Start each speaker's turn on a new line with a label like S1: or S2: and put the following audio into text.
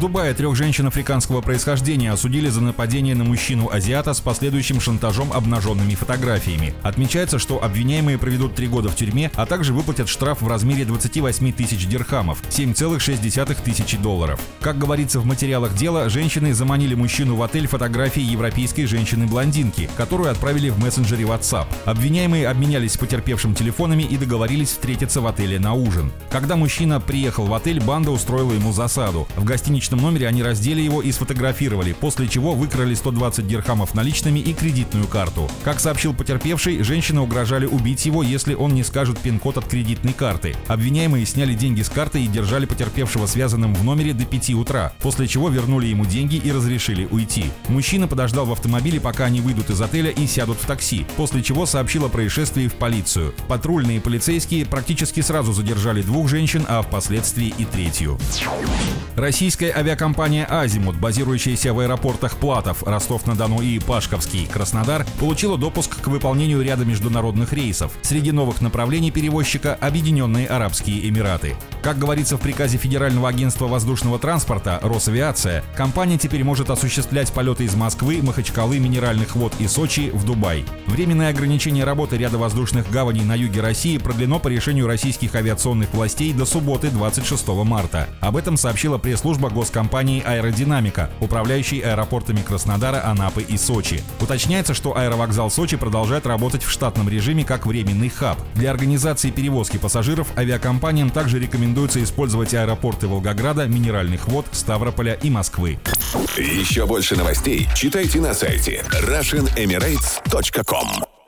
S1: В Дубае трех женщин африканского происхождения осудили за нападение на мужчину-азиата с последующим шантажом обнаженными фотографиями. Отмечается, что обвиняемые проведут три года в тюрьме, а также выплатят штраф в размере 28 тысяч дирхамов, 7,6 тысячи долларов. Как говорится в материалах дела, женщины заманили мужчину в отель фотографии европейской женщины-блондинки, которую отправили в мессенджере WhatsApp. Обвиняемые обменялись с потерпевшим телефонами и договорились встретиться в отеле на ужин. Когда мужчина приехал в отель, банда устроила ему засаду. В гостинице гостиничном номере они раздели его и сфотографировали, после чего выкрали 120 дирхамов наличными и кредитную карту. Как сообщил потерпевший, женщины угрожали убить его, если он не скажет пин-код от кредитной карты. Обвиняемые сняли деньги с карты и держали потерпевшего связанным в номере до 5 утра, после чего вернули ему деньги и разрешили уйти. Мужчина подождал в автомобиле, пока они выйдут из отеля и сядут в такси, после чего сообщил о происшествии в полицию. Патрульные полицейские практически сразу задержали двух женщин, а впоследствии и третью. Российская авиакомпания «Азимут», базирующаяся в аэропортах Платов, Ростов-на-Дону и Пашковский, Краснодар, получила допуск к выполнению ряда международных рейсов. Среди новых направлений перевозчика – Объединенные Арабские Эмираты. Как говорится в приказе Федерального агентства воздушного транспорта «Росавиация», компания теперь может осуществлять полеты из Москвы, Махачкалы, Минеральных вод и Сочи в Дубай. Временное ограничение работы ряда воздушных гаваней на юге России продлено по решению российских авиационных властей до субботы 26 марта. Об этом сообщила пресс-служба госкомпании «Аэродинамика», управляющей аэропортами Краснодара, Анапы и Сочи. Уточняется, что аэровокзал Сочи продолжает работать в штатном режиме как временный хаб. Для организации перевозки пассажиров авиакомпаниям также рекомендуется рекомендуется использовать аэропорты Волгограда, Минеральных вод, Ставрополя и Москвы.
S2: Еще больше новостей читайте на сайте RussianEmirates.com